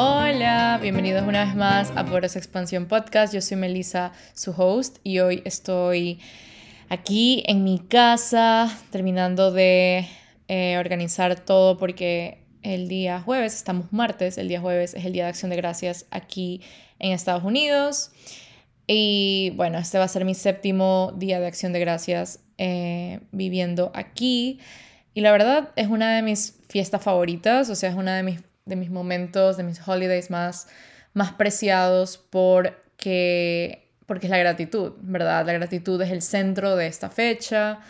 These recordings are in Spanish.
Hola, bienvenidos una vez más a Poderosa Expansión Podcast. Yo soy Melissa, su host, y hoy estoy aquí en mi casa terminando de eh, organizar todo porque el día jueves, estamos martes, el día jueves es el Día de Acción de Gracias aquí en Estados Unidos. Y bueno, este va a ser mi séptimo Día de Acción de Gracias eh, viviendo aquí. Y la verdad es una de mis fiestas favoritas, o sea, es una de mis de mis momentos, de mis holidays más, más preciados porque, porque es la gratitud, ¿verdad? La gratitud es el centro de esta fecha.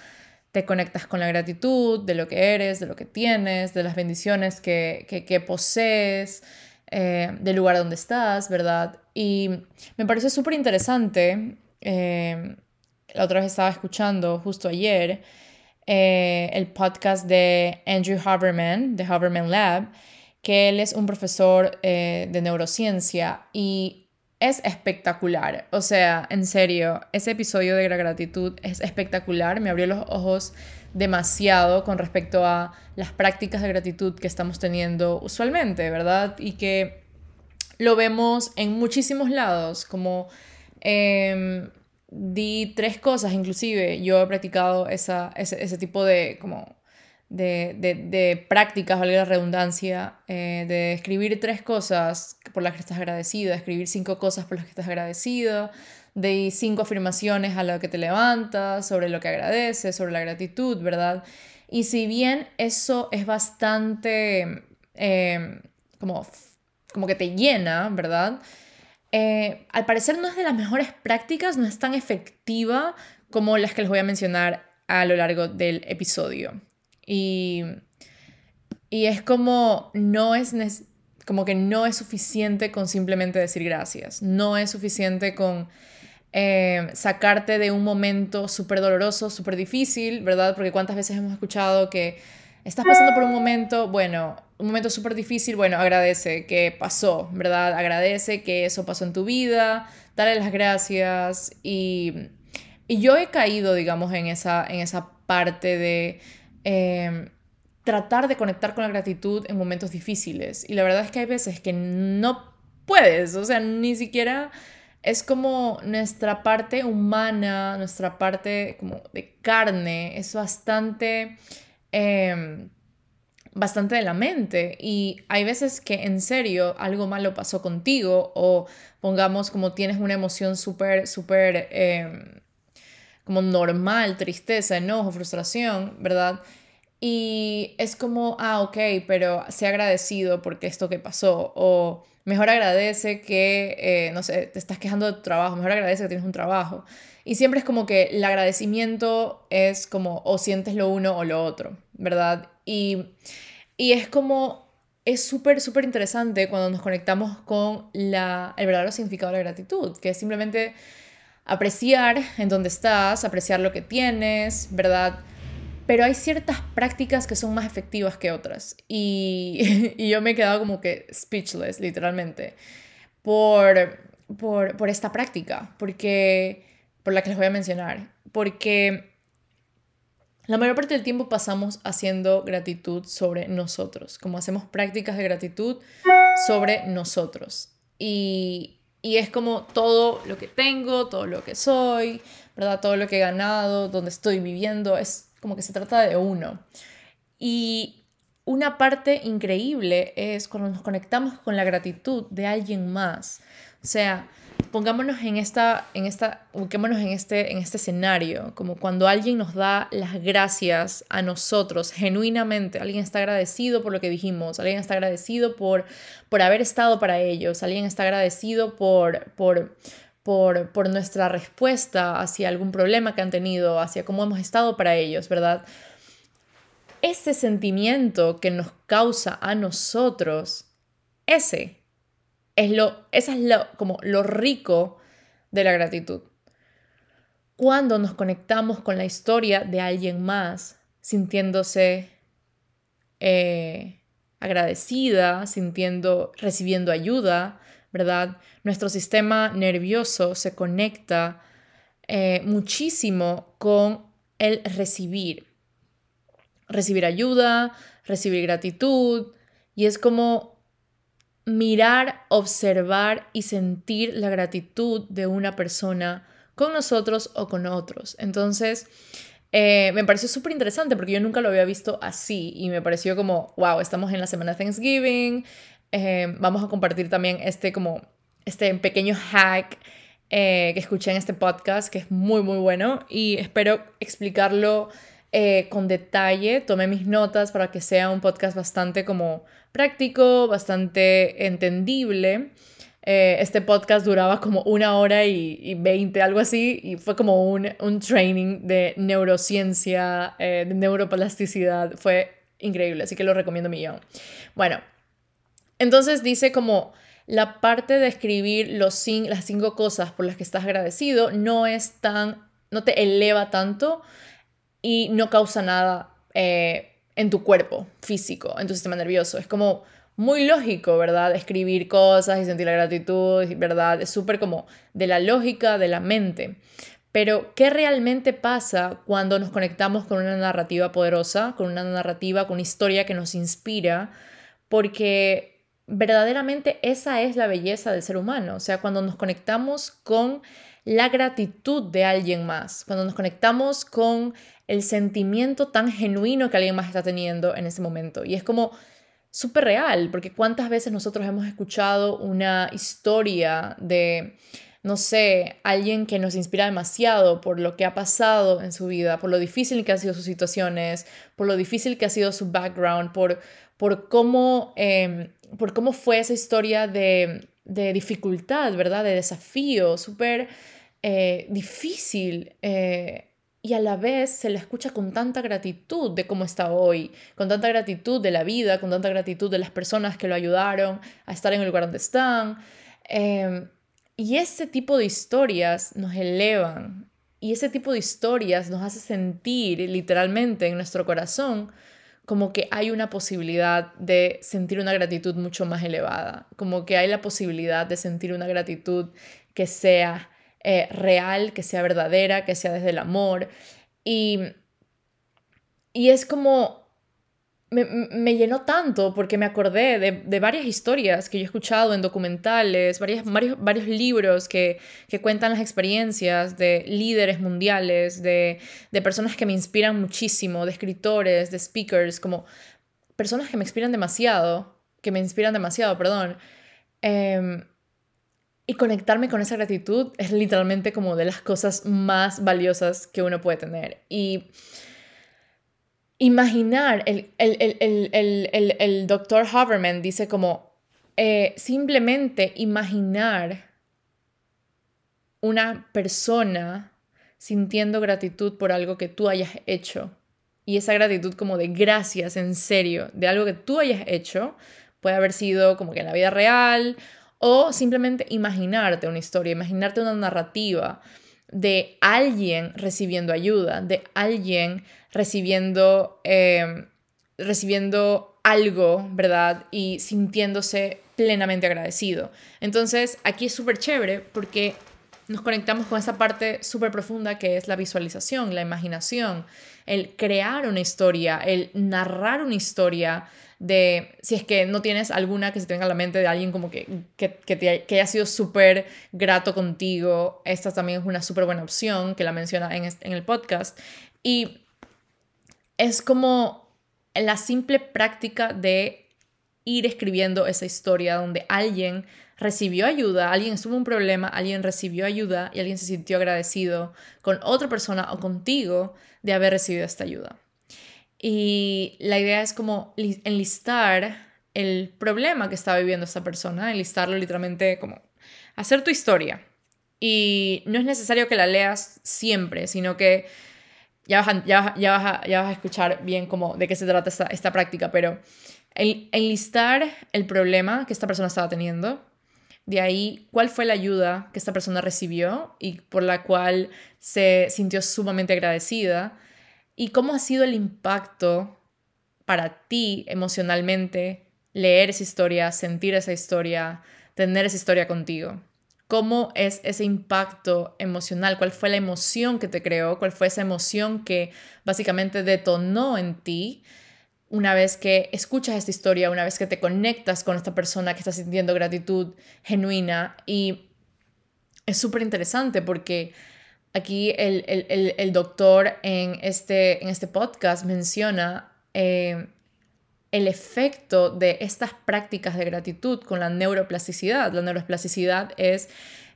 Te conectas con la gratitud de lo que eres, de lo que tienes, de las bendiciones que, que, posees, eh, del lugar donde estás, ¿verdad? Y me pareció súper interesante. Eh, la otra vez estaba escuchando justo ayer eh, el podcast de Andrew Haberman, de Haberman Lab, que él es un profesor eh, de neurociencia y es espectacular. O sea, en serio, ese episodio de la gratitud es espectacular. Me abrió los ojos demasiado con respecto a las prácticas de gratitud que estamos teniendo usualmente, ¿verdad? Y que lo vemos en muchísimos lados, como em, di tres cosas, inclusive yo he practicado esa, ese, ese tipo de como de, de, de prácticas, valga la redundancia, eh, de escribir tres cosas por las que estás agradecido, de escribir cinco cosas por las que estás agradecido, de cinco afirmaciones a lo que te levantas, sobre lo que agradeces, sobre la gratitud, ¿verdad? Y si bien eso es bastante em, como, como que te llena, ¿verdad? Eh, al parecer no es de las mejores prácticas, no es tan efectiva como las que les voy a mencionar a lo largo del episodio. Y, y es como no es como que no es suficiente con simplemente decir gracias. No es suficiente con eh, sacarte de un momento súper doloroso, súper difícil, ¿verdad? Porque cuántas veces hemos escuchado que estás pasando por un momento, bueno, un momento súper difícil, bueno, agradece que pasó, ¿verdad? Agradece que eso pasó en tu vida, dale las gracias y, y yo he caído, digamos, en esa, en esa parte de Em, tratar de conectar con la gratitud en momentos difíciles. Y la verdad es que hay veces que no puedes, o sea, ni siquiera es como nuestra parte humana, nuestra parte como de carne, es bastante, em, bastante de la mente. Y hay veces que en serio algo malo pasó contigo o pongamos como tienes una emoción súper, súper... Em, como normal, tristeza, enojo, frustración, ¿verdad? Y es como, ah, ok, pero sé agradecido porque esto que pasó. O mejor agradece que, eh, no sé, te estás quejando de tu trabajo, mejor agradece que tienes un trabajo. Y siempre es como que el agradecimiento es como o sientes lo uno o lo otro, ¿verdad? Y, y es como, es súper, súper interesante cuando nos conectamos con la, el verdadero significado de la gratitud, que es simplemente apreciar en dónde estás, apreciar lo que tienes, ¿verdad? Pero hay ciertas prácticas que son más efectivas que otras. Y, yo me he quedado como que speechless, literalmente, por, por, por esta práctica, porque, por la que les voy a mencionar. Porque la mayor parte del tiempo pasamos haciendo gratitud sobre nosotros, como hacemos prácticas de gratitud sobre nosotros. Y, y es como todo lo que tengo, todo lo que soy, ¿verdad? Todo lo que he ganado, donde estoy viviendo, es como que se trata de uno. Y una parte increíble es cuando nos conectamos con la gratitud de alguien más. O sea, pongámonos en esta, en esta, en este, en este escenario, como cuando alguien nos da las gracias a nosotros genuinamente, alguien está agradecido por lo que dijimos, alguien está agradecido por, por haber estado para ellos, alguien está agradecido por, por, por, por nuestra respuesta hacia algún problema que han tenido, hacia cómo hemos estado para ellos, ¿verdad? Ese sentimiento que nos causa a nosotros, ese es lo, es lo, como lo rico de la gratitud. Cuando nos conectamos con la historia de alguien más, sintiéndose eh, agradecida, sintiendo, recibiendo ayuda, ¿verdad? Nuestro sistema nervioso se conecta eh, muchísimo con el recibir. Recibir ayuda, recibir gratitud, y es como mirar, observar y sentir la gratitud de una persona con nosotros o con otros. Entonces, eh, me pareció súper interesante porque yo nunca lo había visto así y me pareció como, wow, estamos en la semana de Thanksgiving, eh, vamos a compartir también este como, este pequeño hack eh, que escuché en este podcast que es muy, muy bueno y espero explicarlo con detalle. Tomé mis notas para que sea un podcast bastante como práctico, bastante entendible. Eh, este podcast duraba como una hora y, veinte, algo así, y fue como un, un training de neurociencia, eh, de neuroplasticidad. Fue increíble, así que lo recomiendo millón. Bueno, entonces dice como la parte de escribir los las cinco cosas por las que estás agradecido no es tan, no te eleva tanto y no causa nada eh, en tu cuerpo físico, en tu sistema nervioso. Es como muy lógico, ¿verdad? Escribir cosas y sentir la gratitud, ¿verdad? Es súper como de la lógica de la mente. Pero, ¿qué realmente pasa cuando nos conectamos con una narrativa poderosa, con una narrativa, con una historia que nos inspira? Porque verdaderamente esa es la belleza del ser humano. O sea, cuando nos conectamos con la gratitud de alguien más, cuando nos conectamos con el sentimiento tan genuino que alguien más está teniendo en ese momento. Y es como súper real, porque cuántas veces nosotros hemos escuchado una historia de, no sé, alguien que nos inspira demasiado por lo que ha pasado en su vida, por lo difícil que han sido sus situaciones, por lo difícil que ha sido su background, por, por, cómo, em, por cómo fue esa historia de, de dificultad, ¿verdad? De desafío, súper eh, difícil. Eh, y a la vez se le escucha con tanta gratitud de cómo está hoy, con tanta gratitud de la vida, con tanta gratitud de las personas que lo ayudaron a estar en el lugar donde están. Em, y ese tipo de historias nos elevan y ese tipo de historias nos hace sentir literalmente en nuestro corazón como que hay una posibilidad de sentir una gratitud mucho más elevada, como que hay la posibilidad de sentir una gratitud que sea eh, real, que sea verdadera, que sea desde el amor. Y, y es como, me, llenó tanto porque me acordé de, varias historias que yo he escuchado en documentales, varios, varios libros que, cuentan las experiencias de líderes mundiales, de, personas que me inspiran muchísimo, de escritores, de speakers, como personas que me inspiran demasiado, que me inspiran demasiado, perdón. Em, y conectarme con esa gratitud es literalmente como de las cosas más valiosas que uno puede tener. Y imaginar, el, el, doctor Haberman dice como, eh, simplemente imaginar una persona sintiendo gratitud por algo que tú hayas hecho. Y esa gratitud como de gracias, en serio, de algo que tú hayas hecho, puede haber sido como que en la vida real o simplemente imaginarte una historia, imaginarte una narrativa de alguien recibiendo ayuda, de alguien recibiendo, em, recibiendo algo, ¿verdad? Y sintiéndose plenamente agradecido. Entonces, aquí es súper chévere porque nos conectamos con esa parte súper profunda que es la visualización, la imaginación, el crear una historia, el narrar una historia de si es que no tienes alguna que se tenga en la mente de alguien como que, que, que, haya sido súper grato contigo, esta también es una súper buena opción que la menciona en, en el podcast. Y es como la simple práctica de ir escribiendo esa historia donde alguien recibió ayuda, alguien estuvo un problema, alguien recibió ayuda y alguien se sintió agradecido con otra persona o contigo de haber recibido esta ayuda. Y la idea es como enlistar el problema que está viviendo esta persona, enlistarlo literalmente como hacer tu historia. Y no es necesario que la leas siempre, sino que ya vas a, ya, ya vas ya vas a escuchar bien cómo, de qué se trata esta, esta práctica, pero enlistar el problema que esta persona estaba teniendo, de ahí cuál fue la ayuda que esta persona recibió y por la cual se sintió sumamente agradecida y cómo ha sido el impacto para ti emocionalmente leer esa historia, sentir esa historia, tener esa historia contigo. ¿Cómo es ese impacto emocional? ¿Cuál fue la emoción que te creó? ¿Cuál fue esa emoción que básicamente detonó en ti una vez que escuchas esta historia, una vez que te conectas con esta persona que está sintiendo gratitud genuina y es súper interesante porque aquí el, doctor en este, en este podcast menciona eh, el efecto de estas prácticas de gratitud con la neuroplasticidad. La neuroplasticidad es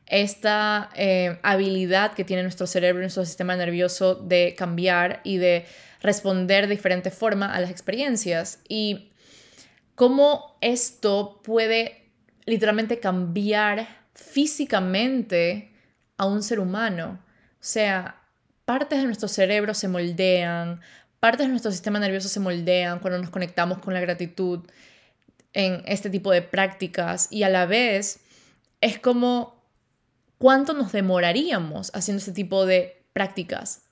esta eh, habilidad que tiene nuestro cerebro nuestro sistema nervioso de cambiar y de responder de diferente forma a las experiencias. Y cómo esto puede literalmente cambiar físicamente a un ser humano. O sea, partes de nuestro cerebro se moldean, partes de nuestro sistema nervioso se moldean cuando nos conectamos con la gratitud en este tipo de prácticas. Y a la vez es como cuánto nos demoraríamos haciendo este tipo de prácticas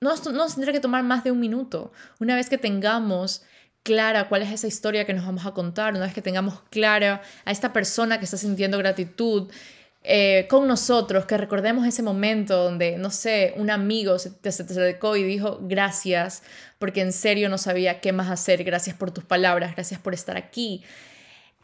no, nos tendría que tomar más de un minuto. Una vez que tengamos clara cuál es esa historia que nos vamos a contar, una vez que tengamos clara a esta persona que está sintiendo gratitud eh, con nosotros, que recordemos ese momento donde, no sé, un amigo se te acercó y dijo gracias, porque en serio no sabía qué más hacer, gracias por tus palabras, gracias por estar aquí.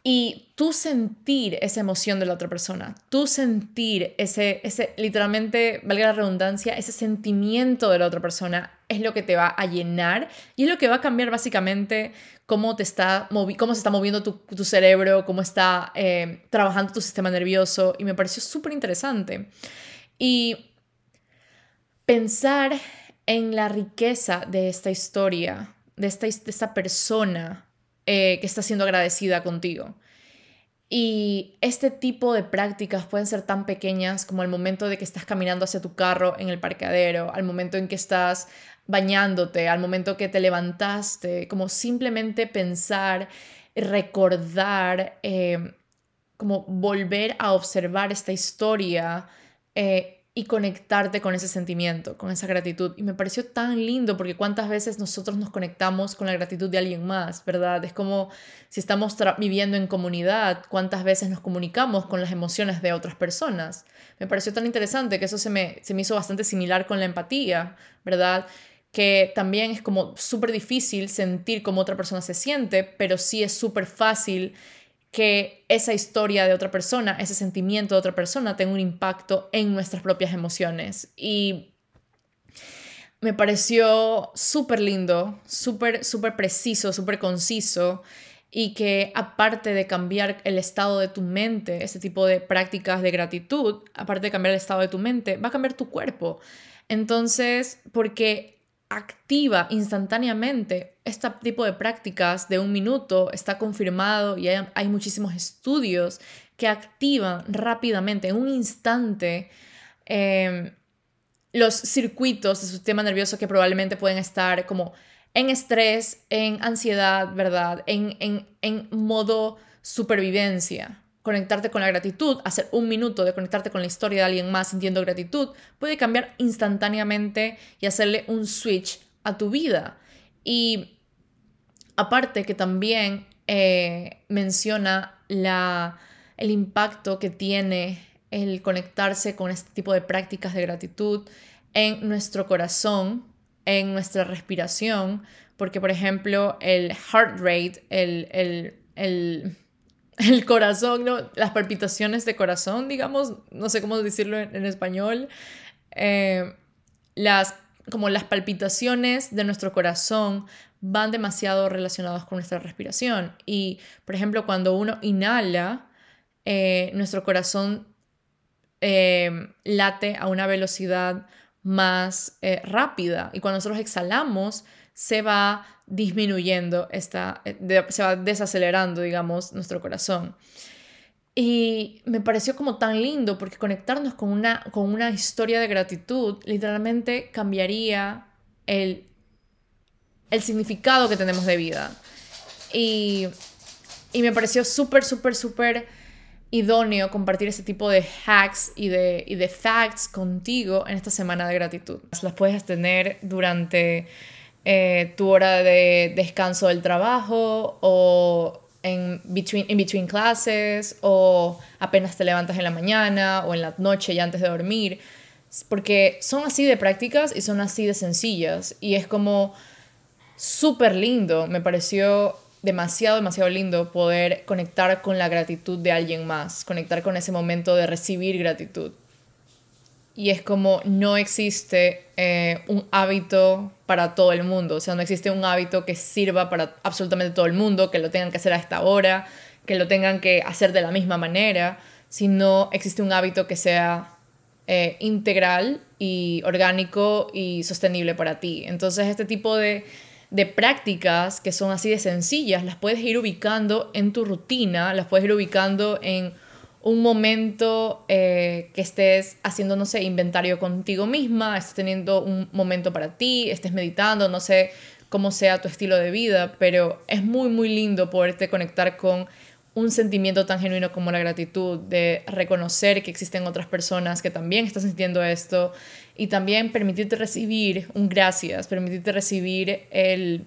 Y tú sentir esa emoción de la otra persona, tú sentir ese, ese, literalmente, valga la redundancia, ese sentimiento de la otra persona es lo que te va a llenar y es lo que va a cambiar básicamente cómo, te está cómo se está moviendo tu, tu cerebro, cómo está eh, trabajando tu sistema nervioso y me pareció súper interesante. Y pensar en la riqueza de esta historia, de esta, de esta persona eh, que está siendo agradecida contigo. Y este tipo de prácticas pueden ser tan pequeñas como el momento de que estás caminando hacia tu carro en el parqueadero, al momento en que estás bañándote, al momento que te levantaste, como simplemente pensar, recordar, eh, como volver a observar esta historia eh, y conectarte con ese sentimiento, con esa gratitud. Y me pareció tan lindo porque cuántas veces nosotros nos conectamos con la gratitud de alguien más, ¿verdad? Es como si estamos viviendo en comunidad, cuántas veces nos comunicamos con las emociones de otras personas. Me pareció tan interesante que eso se me, se me hizo bastante similar con la empatía, ¿verdad? que también es como súper difícil sentir cómo otra persona se siente, pero sí es súper fácil que esa historia de otra persona, ese sentimiento de otra persona tenga un impacto en nuestras propias emociones. Y me pareció súper lindo, súper, súper preciso, súper conciso y que aparte de cambiar el estado de tu mente, ese tipo de prácticas de gratitud, aparte de cambiar el estado de tu mente, va a cambiar tu cuerpo. Entonces, porque activa instantáneamente este tipo de prácticas de un minuto está confirmado y hay, muchísimos estudios que activan rápidamente, en un instante, em, los circuitos del sistema nervioso que probablemente pueden estar como en estrés, en ansiedad, ¿verdad? En, en, en modo supervivencia conectarte con la gratitud, hacer un minuto de conectarte con la historia de alguien más sintiendo gratitud, puede cambiar instantáneamente y hacerle un switch a tu vida. Y aparte que también eh, menciona la, el impacto que tiene el conectarse con este tipo de prácticas de gratitud en nuestro corazón, en nuestra respiración, porque por ejemplo el heart rate, el, el, el el corazón, ¿no? las palpitaciones de corazón, digamos, no sé cómo decirlo en, español, eh, las, como las palpitaciones de nuestro corazón van demasiado relacionados con nuestra respiración. Y, por ejemplo, cuando uno inhala, eh, nuestro corazón eh, late a una velocidad más rápida. Y cuando nosotros exhalamos, se va disminuyendo, esta, eh, se va desacelerando, digamos, nuestro corazón. Y me pareció como tan lindo porque conectarnos con una, con una historia de gratitud literalmente cambiaría el, el significado que tenemos de vida. Y, y me pareció súper, súper, súper idóneo compartir ese tipo de hacks y de, y de facts contigo en esta semana de gratitud. Las puedes tener durante eh, tu hora de descanso del trabajo o en between, in between classes o apenas te levantas en la mañana o en la noche y antes de dormir. Porque son así de prácticas y son así de sencillas. Y es como súper lindo, me pareció demasiado, demasiado lindo poder conectar con la gratitud de alguien más, conectar con ese momento de recibir gratitud. Y es como no existe eh, un hábito para todo el mundo, o sea, no existe un hábito que sirva para absolutamente todo el mundo, que lo tengan que hacer a esta hora, que lo tengan que hacer de la misma manera, sino existe un hábito que sea eh, integral y orgánico y sostenible para ti. Entonces, este tipo de de prácticas que son así de sencillas, las puedes ir ubicando en tu rutina, las puedes ir ubicando en un momento eh, que estés haciendo, no sé, inventario contigo misma, estés teniendo un momento para ti, estés meditando, no sé cómo sea tu estilo de vida, pero es muy, muy lindo poderte conectar con un sentimiento tan genuino como la gratitud, de reconocer que existen otras personas que también están sintiendo esto y también permitirte recibir un gracias, permitirte recibir el,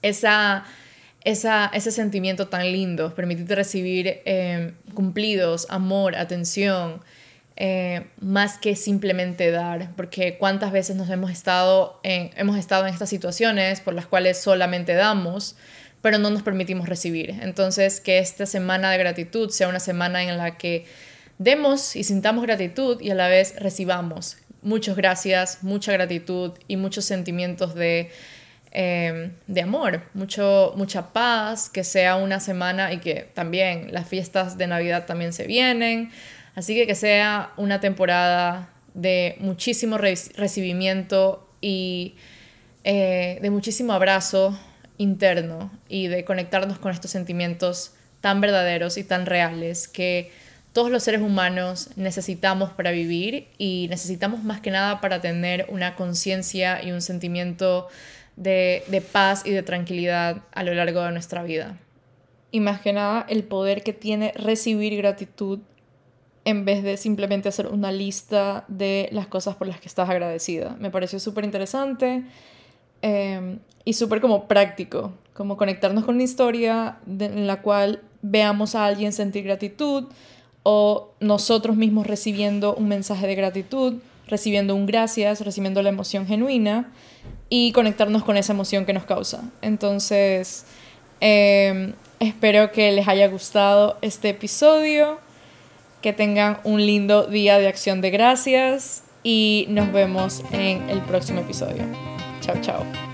esa, esa, ese sentimiento tan lindo, permitirte recibir eh, cumplidos, amor, atención, eh, más que simplemente dar, porque cuántas veces nos hemos estado, hemos estado en estas situaciones por las cuales solamente damos, pero no nos permitimos recibir. Entonces, que esta semana de gratitud sea una semana en la que demos y sintamos gratitud y a la vez recibamos. Muchas gracias, mucha gratitud y muchos sentimientos de, em, de amor, mucho, mucha paz, que sea una semana y que también las fiestas de Navidad también se vienen. Así que que sea una temporada de muchísimo recibimiento y eh, de muchísimo abrazo interno y de conectarnos con estos sentimientos tan verdaderos y tan reales que todos los seres humanos necesitamos para vivir y necesitamos más que nada para tener una conciencia y un sentimiento de, de, paz y de tranquilidad a lo largo de nuestra vida. Y más que nada el poder que tiene recibir gratitud en vez de simplemente hacer una lista de las cosas por las que estás agradecida. Me pareció súper interesante. Em, y súper como práctico, como conectarnos con una historia en la cual veamos a alguien sentir gratitud o nosotros mismos recibiendo un mensaje de gratitud, recibiendo un gracias, recibiendo la emoción genuina y conectarnos con esa emoción que nos causa. Entonces, em, espero que les haya gustado este episodio, que tengan un lindo día de acción de gracias y nos vemos en el próximo episodio. Chao, chao.